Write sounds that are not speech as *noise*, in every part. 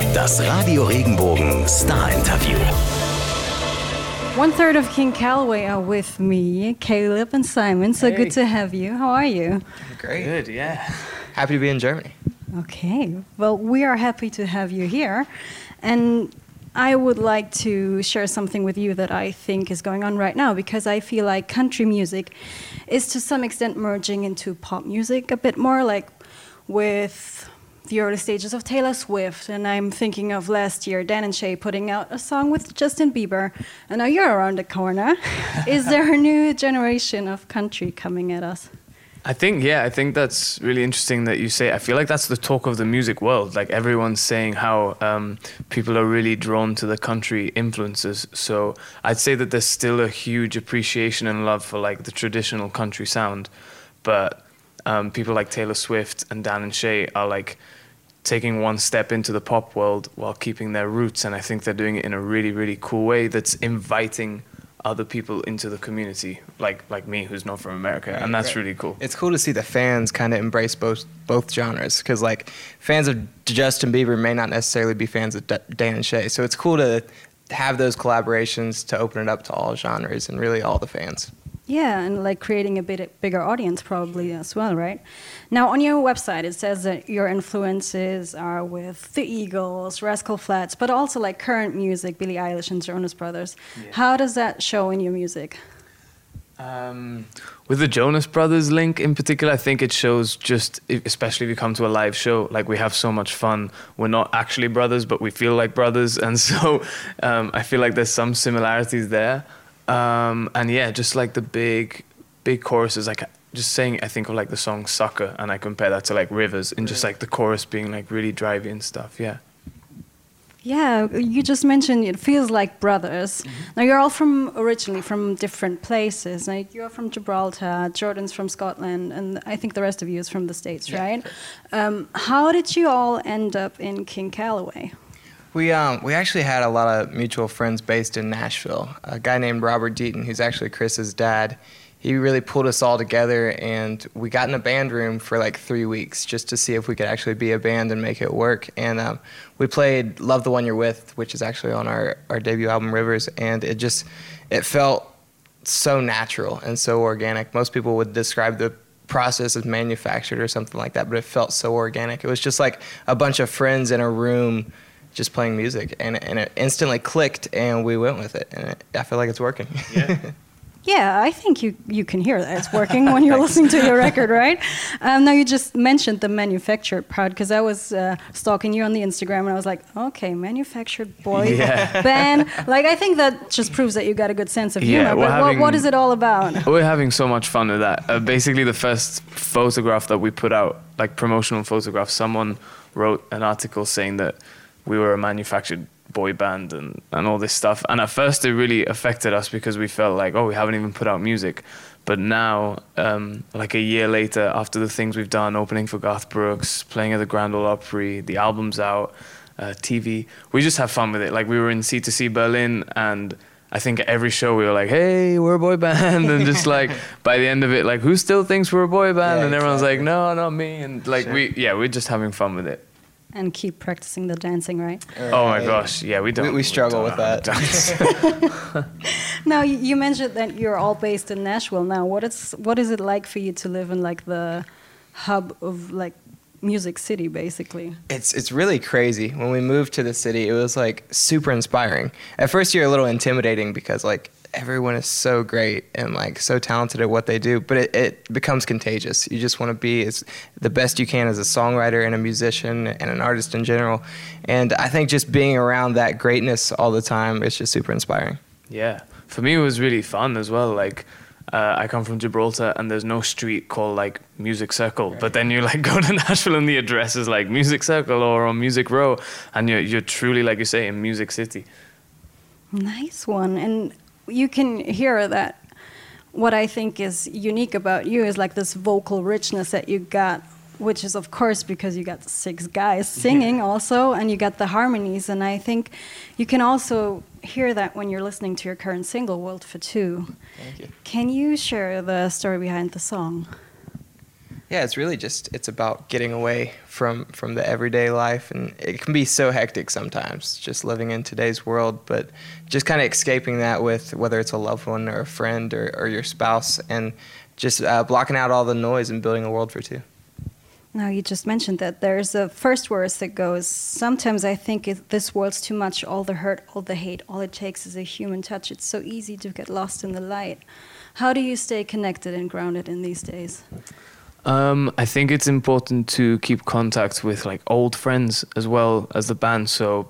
Das Radio Regenbogen Star Interview. One third of King Calaway are with me, Caleb and Simon. So Hey. good to have you. How are you? Great. Good, yeah. Happy to be in Germany. Okay. Well, we are happy to have you here. And I would like to share something with you that I think is going on right now because I feel like country music is to some extent merging into pop music a bit more, like with the early stages of Taylor Swift. And I'm thinking of last year, Dan and Shay putting out a song with Justin Bieber. And now you're around the corner. *laughs* is there a new generation of country coming at us? I think, yeah, I think that's really interesting that you say. I feel like that's the talk of the music world. Like everyone's saying how um, people are really drawn to the country influences. So I'd say that there's still a huge appreciation and love for like the traditional country sound. But um, people like Taylor Swift and Dan and Shay are like taking one step into the pop world while keeping their roots. And I think they're doing it in a really, really cool way that's inviting other people into the community, like like me, who's not from America, and that's Right. really cool. It's cool to see the fans kind of embrace both both genres because like fans of Justin Bieber may not necessarily be fans of D- Dan and Shay, so it's cool to have those collaborations to open it up to all genres and really all the fans. Yeah, and like creating a bit bigger audience probably as well, right? Now on your website it says that your influences are with the Eagles, Rascal Flatts, but also like current music, Billie Eilish and Jonas Brothers. Yeah. How does that show in your music? Um, with the Jonas Brothers link in particular, I think it shows just, especially if you come to a live show, like we have so much fun. We're not actually brothers, but we feel like brothers, *laughs* and so um, I feel like there's some similarities there. Um, and yeah, just like the big, big choruses, like just saying, I think of like the song "Sucker," and I compare that to like Rivers, and just like the chorus being like really drivey and stuff. Yeah. Yeah, you just mentioned it feels like brothers. Now you're all from originally from different places. Like you're from Gibraltar, Jordan's from Scotland, and I think the rest of you is from the States, right? Um, how did you all end up in King Calaway? We um we actually had a lot of mutual friends based in Nashville. A guy named Robert Deaton, who's actually Chris's dad. He really pulled us all together, and we got in a band room for like three weeks just to see if we could actually be a band and make it work. And um, we played "Love the One You're With," which is actually on our our debut album Rivers, and it just it felt so natural and so organic. Most people would describe the process as manufactured or something like that, but it felt so organic. It was just like a bunch of friends in a room just playing music, and, and it instantly clicked, and we went with it. And it, I feel like it's working. Yeah. *laughs* Yeah, I think you, you can hear that it's *laughs* working when you're listening to your record, *laughs* right? Um, now, you just mentioned the manufactured part because I was uh, stalking you on the Instagram and I was like, okay, manufactured boy Yeah. band. Like, I think that just proves that you got a good sense of humor. we're but what, what having- is it all about? We're having so much fun with that. Uh, basically, the first photograph that we put out, like promotional photograph, someone wrote an article saying that we were a manufactured boy band and, and all this stuff. And at first, it really affected us because we felt like, oh, we haven't even put out music. But now, um, like a year later, after the things we've done, opening for Garth Brooks, playing at the Grand Ole Opry, the album's out, uh, TV, we just have fun with it. Like we were in C2C Berlin and I think at every show we were like, "Hey, we're a boy band," *laughs* and just like *laughs* by the end of it, like, who still thinks we're a boy band? Yeah, and everyone's like, "No, not me." And like Sure. we, yeah, we're just having fun with it. And keep practicing the dancing, right? Oh my gosh, yeah, we don't. we struggle don't with know how to that. Now, you you mentioned that you're all based in Nashville now. What is, what is it like for you to live in like the hub of like Music City, basically? It's it's really crazy. When we moved to the city, it was like super inspiring. At first, you're a little intimidating because like everyone is so great and like so talented at what they do, but it, it becomes contagious. You just want to be as the best you can as a songwriter and a musician and an artist in general. And I think just being around that greatness all the time is just super inspiring. Yeah, for me it was really fun as well. Like uh, I come from Gibraltar, and there's no street called like Music Circle. But then you like *laughs* go to Nashville, and the address is like Music Circle or on Music Row, and you're you're truly like you say in Music City. Nice one. And you can hear that what I think is unique about you is like this vocal richness that you got, which is, of course, because you got six guys singing also, and you got the harmonies. And I think you can also hear that when you're listening to your current single, World for Two. Thank you. Can you share the story behind the song? Yeah, it's really just it's about getting away from from the everyday life, and it can be so hectic sometimes, just living in today's world. But just kind of escaping that with whether it's a loved one or a friend or, or your spouse, and just uh, blocking out all the noise and building a world for two. Now you just mentioned that there's a first verse that goes. Sometimes I think this world's too much. All the hurt, all the hate. All it takes is a human touch. It's so easy to get lost in the light. How do you stay connected and grounded in these days? Um, I think it's important to keep contact with like old friends as well as the band. So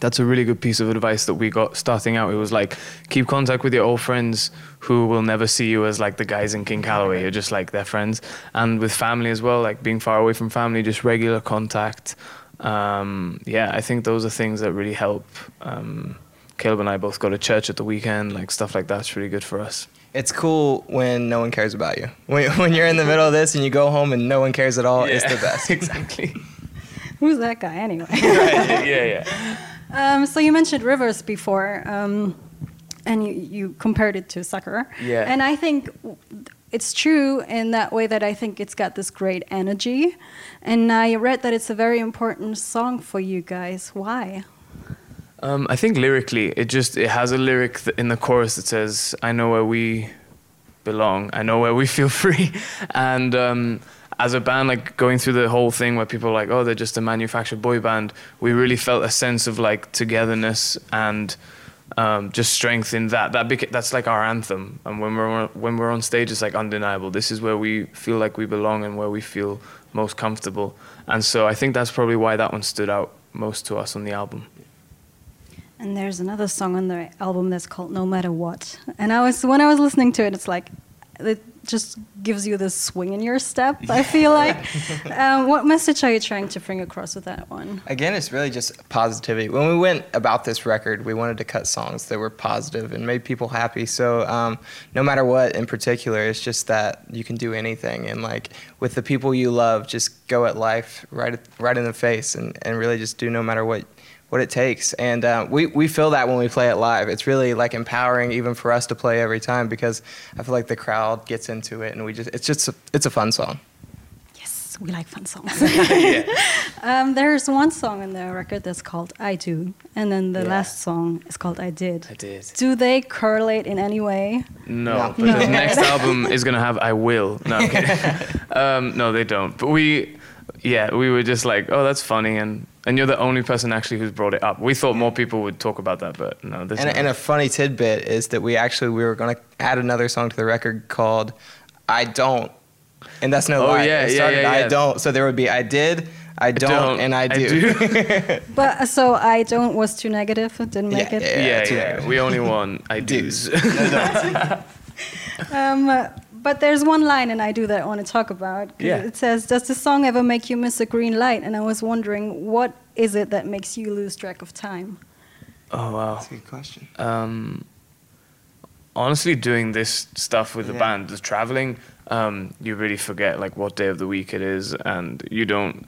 that's a really good piece of advice that we got starting out. It was like keep contact with your old friends who will never see you as like the guys in King Calaway. You're just like their friends, and with family as well. Like being far away from family, just regular contact. Um, yeah, I think those are things that really help. Um, Caleb and I both go to church at the weekend, like stuff like that's really good for us. It's cool when no one cares about you. When, *laughs* when you're in the middle of this and you go home and no one cares at all, it's the best. *laughs* exactly. Who's that guy anyway? *laughs* right. Yeah, yeah. Um, so you mentioned rivers before, um, and you, you compared it to soccer. Yeah. And I think it's true in that way that I think it's got this great energy. And I read that it's a very important song for you guys. Why? Um, I think lyrically, it just it has a lyric in the chorus that says, "I know where we belong. I know where we *laughs* feel free," and um, as a band, like going through the whole thing where people are like, oh, they're just a manufactured boy band, we really felt a sense of like togetherness and um, just strength in that. That beca- that's like our anthem. And when we're on, when we're on stage, it's like undeniable. This is where we feel like we belong and where we feel most comfortable. And so I think that's probably why that one stood out most to us on the album. And there's another song on the album that's called No Matter What. And I was when I was listening to it, it's like it just gives you this swing in your step. I feel like. *laughs* um, what message are you trying to bring across with that one? Again, it's really just positivity. When we went about this record, we wanted to cut songs that were positive and made people happy. So um, no matter what, in particular, it's just that you can do anything, and like with the people you love, just go at life right right in the face, and, and really just do no matter what what it takes. And uh, we, we feel that when we play it live. It's really like empowering even for us to play every time because I feel like the crowd gets into it and we just, it's just, a, it's a fun song. Yes, we like fun songs. *laughs* *laughs* um, there's one song in the record that's called I Do. And then the Yeah. last song is called I Did. I did. Do they correlate in any way? No, No. but the next *laughs* album is gonna have "I Will." No, I'm kidding. um, no, they don't. But we, yeah, we were just like, oh, that's funny, and and you're the only person actually who's brought it up. We thought more people would talk about that, but no, this. And, and a funny tidbit is that we actually, we were going to add another song to the record called I Don't. And that's no Oh, lie. yeah, It yeah, started, yeah, I don't. So there would be I did, I don't, and I do. *laughs* But uh, so I don't was too negative. Didn't make Yeah, it. yeah, yeah, too negative. we only want ideas. *laughs* *laughs* Um, uh, but there's one line, and I do that I want to talk about. Yeah. It says, "Does the song ever make you miss a green light?" And I was wondering, what is it that makes you lose track of time? oh wow. That's a good question. um, honestly doing this stuff with the band the traveling um, you really forget like what day of the week it is and you don't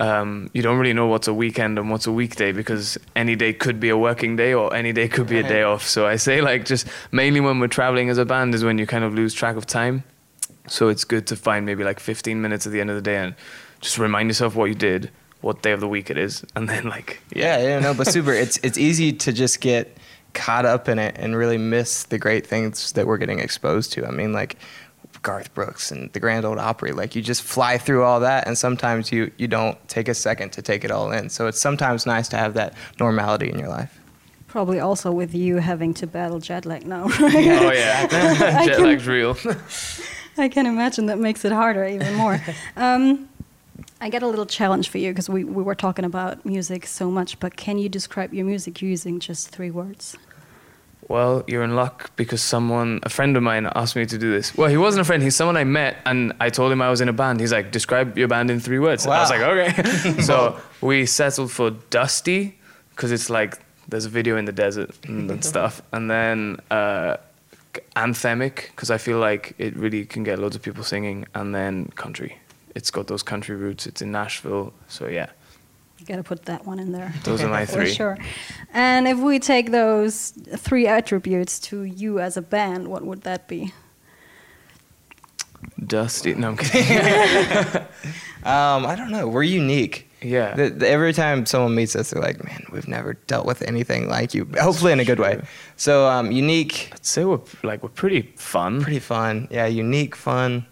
um, you don't really know what's a weekend and what's a weekday because any day could be a working day or any day could be a day off so i say like just mainly when we're traveling as a band is when you kind of lose track of time so it's good to find maybe like 15 minutes at the end of the day and just remind yourself what you did what day of the week it is *laughs* and then like Yeah, yeah, no, but *laughs* super. It's it's easy to just get caught up in it and really miss the great things that we're getting exposed to. I mean, like Garth Brooks and the Grand Ole Opry. Like you just fly through all that, and sometimes you you don't take a second to take it all in. So it's sometimes nice to have that normality in your life. Probably also with you having to battle jet lag now, *laughs* right? oh yeah *laughs* *laughs* jet lag's real I can imagine that makes it harder even more. um, I get a little challenge for you because we, we were talking about music so much, but can you describe your music using just three words? Well, you're in luck because someone, a friend of mine, asked me to do this. Well, he wasn't a friend. He's someone I met, and I told him I was in a band. He's like, "Describe your band in three words." Wow. I was like, "Okay." *laughs* so we settled for Dusty because it's like there's a video in the desert and, *laughs* stuff, and then uh, anthemic because I feel like it really can get loads of people singing, and then country. It's got those country roots. It's in Nashville, so yeah. You gotta put that one in there. Those are my *laughs* three. For sure. And if we take those three attributes to you as a band, what would that be? Dusty. No, I'm kidding. *laughs* Um, I don't know. We're unique. Yeah. The- the- every time someone meets us, they're like, "Man, we've never dealt with anything like you." Hopefully, in a good way. So, um, unique, I'd say we're like we're pretty fun. pretty fun. Yeah, unique, fun,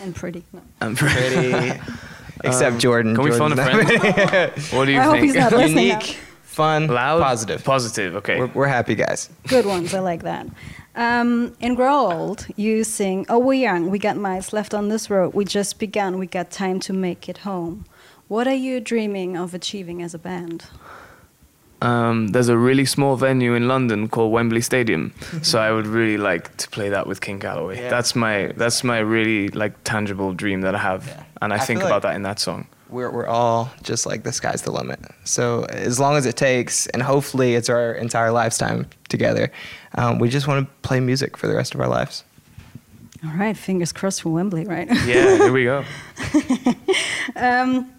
And pretty. No. and pretty. *laughs* Except Um, Jordan. Can we phone a friend? *laughs* what do you I hope think? he's not listening. now. unique, fun, Loud, positive. Positive. Okay. We're, we're happy guys. Good ones, I like that. Um, in Grow Old, you sing, Oh, we're young, we got miles left on this road, we just begun, we got time to make it home. What are you dreaming of achieving as a band? Um, there's a really small venue in London called Wembley Stadium, *laughs* so I would really like to play that with King Calaway. Yeah. That's my that's my really like tangible dream that I have, Yeah. And I, I think about like- that in that song. We're, we're all just like the sky's the limit. So as long as it takes, and hopefully it's our entire lifetime together, um, we just want to play music for the rest of our lives. All right, fingers crossed for Wembley, right? Yeah, here we go. *laughs* um,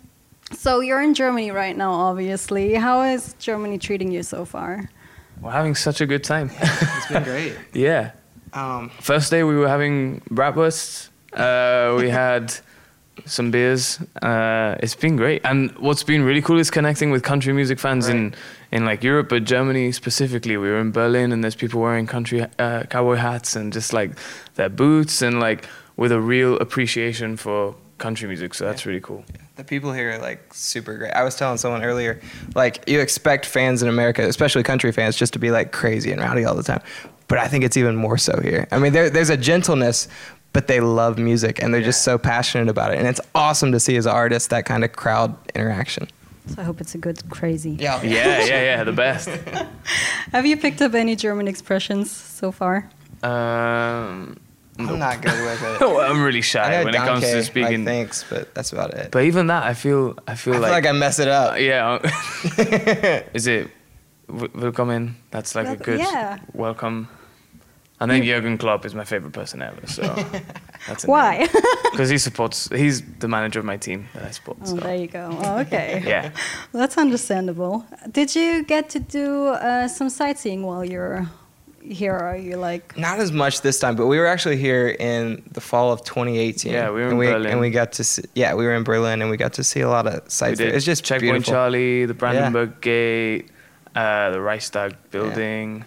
so you're in Germany right now, obviously. How is Germany treating you so far? We're having such a good time. *laughs* It's been great. *laughs* yeah. Um, First day we were having bratwurst. Uh, we had some beers. Uh, it's been great, and what's been really cool is connecting with country music fans in in like Europe, but Germany specifically. We were in Berlin, and there's people wearing country uh, cowboy hats and just like their boots, and like with a real appreciation for country music. So that's really cool. The people here are like super great. I was telling someone earlier, like you expect fans in America, especially country fans, just to be like crazy and rowdy all the time. But I think it's even more so here. I mean, there, there's a gentleness, but they love music and they're just so passionate about it. And it's awesome to see as an artist that kind of crowd interaction. So I hope it's a good crazy. Yeah, Yeah, yeah, yeah. The best. *laughs* Have you picked up any German expressions so far? Um, I'm not good with *laughs* it. well, I'm really shy know when it comes to Danke, speaking. Like, thanks, but that's about it. But even that, I feel, I feel, I feel like, I mess it up. yeah. *laughs* Is it w- willkommen? That's like a good yeah. welcome. And then Jurgen Klopp is my favorite person ever. So *laughs* that's Why? *laughs* Because he supports. He's the manager of my team that I support. Oh, So. there you go. Oh, okay. *laughs* Yeah. Well, that's understandable. Did you get to do uh, some sightseeing while you're here? Are you like? Not as much this time, but we were actually here in the fall of 2018. Yeah, we were and in we, Berlin. And we got to see, yeah, we were in Berlin and we got to see a lot of We sights. It's just Checkpoint beautiful. Charlie, the Brandenburg Gate, uh, the Reichstag building.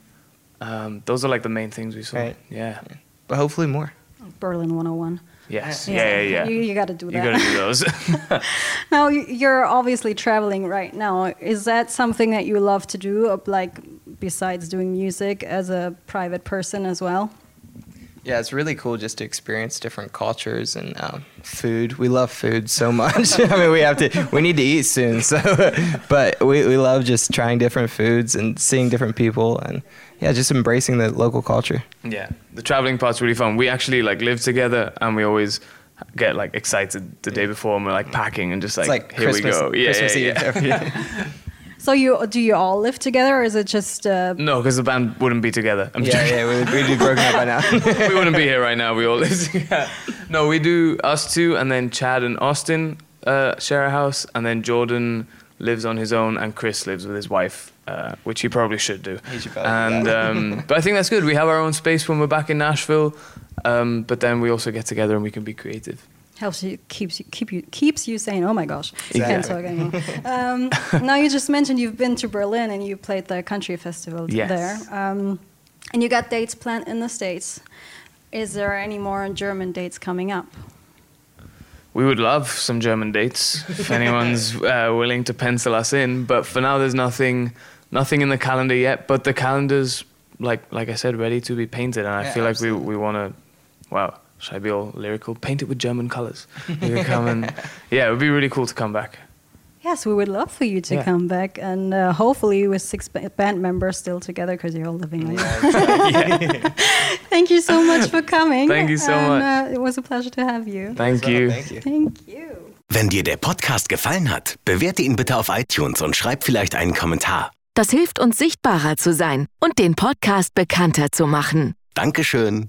Um, those are like the main things we saw. Right. Yeah. But hopefully more. Berlin 101. Yes. Yeah. Yeah. Yeah. You, you got to do that. You gotta do those. *laughs* *laughs* now you're obviously traveling right now. Is that something that you love to do, like besides doing music as a private person as well? Yeah, it's really cool just to experience different cultures and um, food. We love food so *laughs* much. I mean, we have to, we need to eat soon. So, *laughs* but we, we love just trying different foods and seeing different people and yeah, just embracing the local culture. Yeah, the traveling part's really fun. We actually like live together, and we always get like excited the day before, and we're like packing and just like, like here Christmas, we go. Yeah, Christmas yeah, Eve yeah. *laughs* every year. So you do you all live together, or is it just? Uh, No, because the band wouldn't be together. I'm yeah, joking. yeah, we, we'd be broken up by now. *laughs* we wouldn't be here right now. We all live together. No, we do us two, and then Chad and Austin uh, share a house, and then Jordan lives on his own, and Chris lives with his wife, uh, which he probably should do. Should probably and um, *laughs* but I think that's good. We have our own space when we're back in Nashville, um, but then we also get together and we can be creative. Helps you keeps you keep you keeps you saying, "Oh my gosh, you can't talk anymore." um, now you just mentioned you've been to Berlin and you played the country festival Yes. there, um, and you got dates planned in the states. Is there any more German dates coming up? We would love some German dates if *laughs* anyone's uh, willing to pencil us in. But for now, there's nothing, nothing in the calendar yet. But the calendar's like, like I said, ready to be painted, and I Yeah, feel like absolutely. we we want to. Wow, should I be all lyrical? Paint it with German colors. Come and *laughs* yeah, it would be really cool to come back. Yes, we would love for you to Yeah. come back, and uh, hopefully with six ba- band members still together because you're all living. there. *laughs* Thank you so much for coming. Thank you so and, much. Uh, it was a pleasure to have you. Thank So, you. Thank you. Thank you. Wenn dir der Podcast gefallen hat, bewerte ihn bitte auf iTunes und schreib vielleicht einen Kommentar. Das hilft uns sichtbarer zu sein und den Podcast bekannter zu machen. Dankeschön.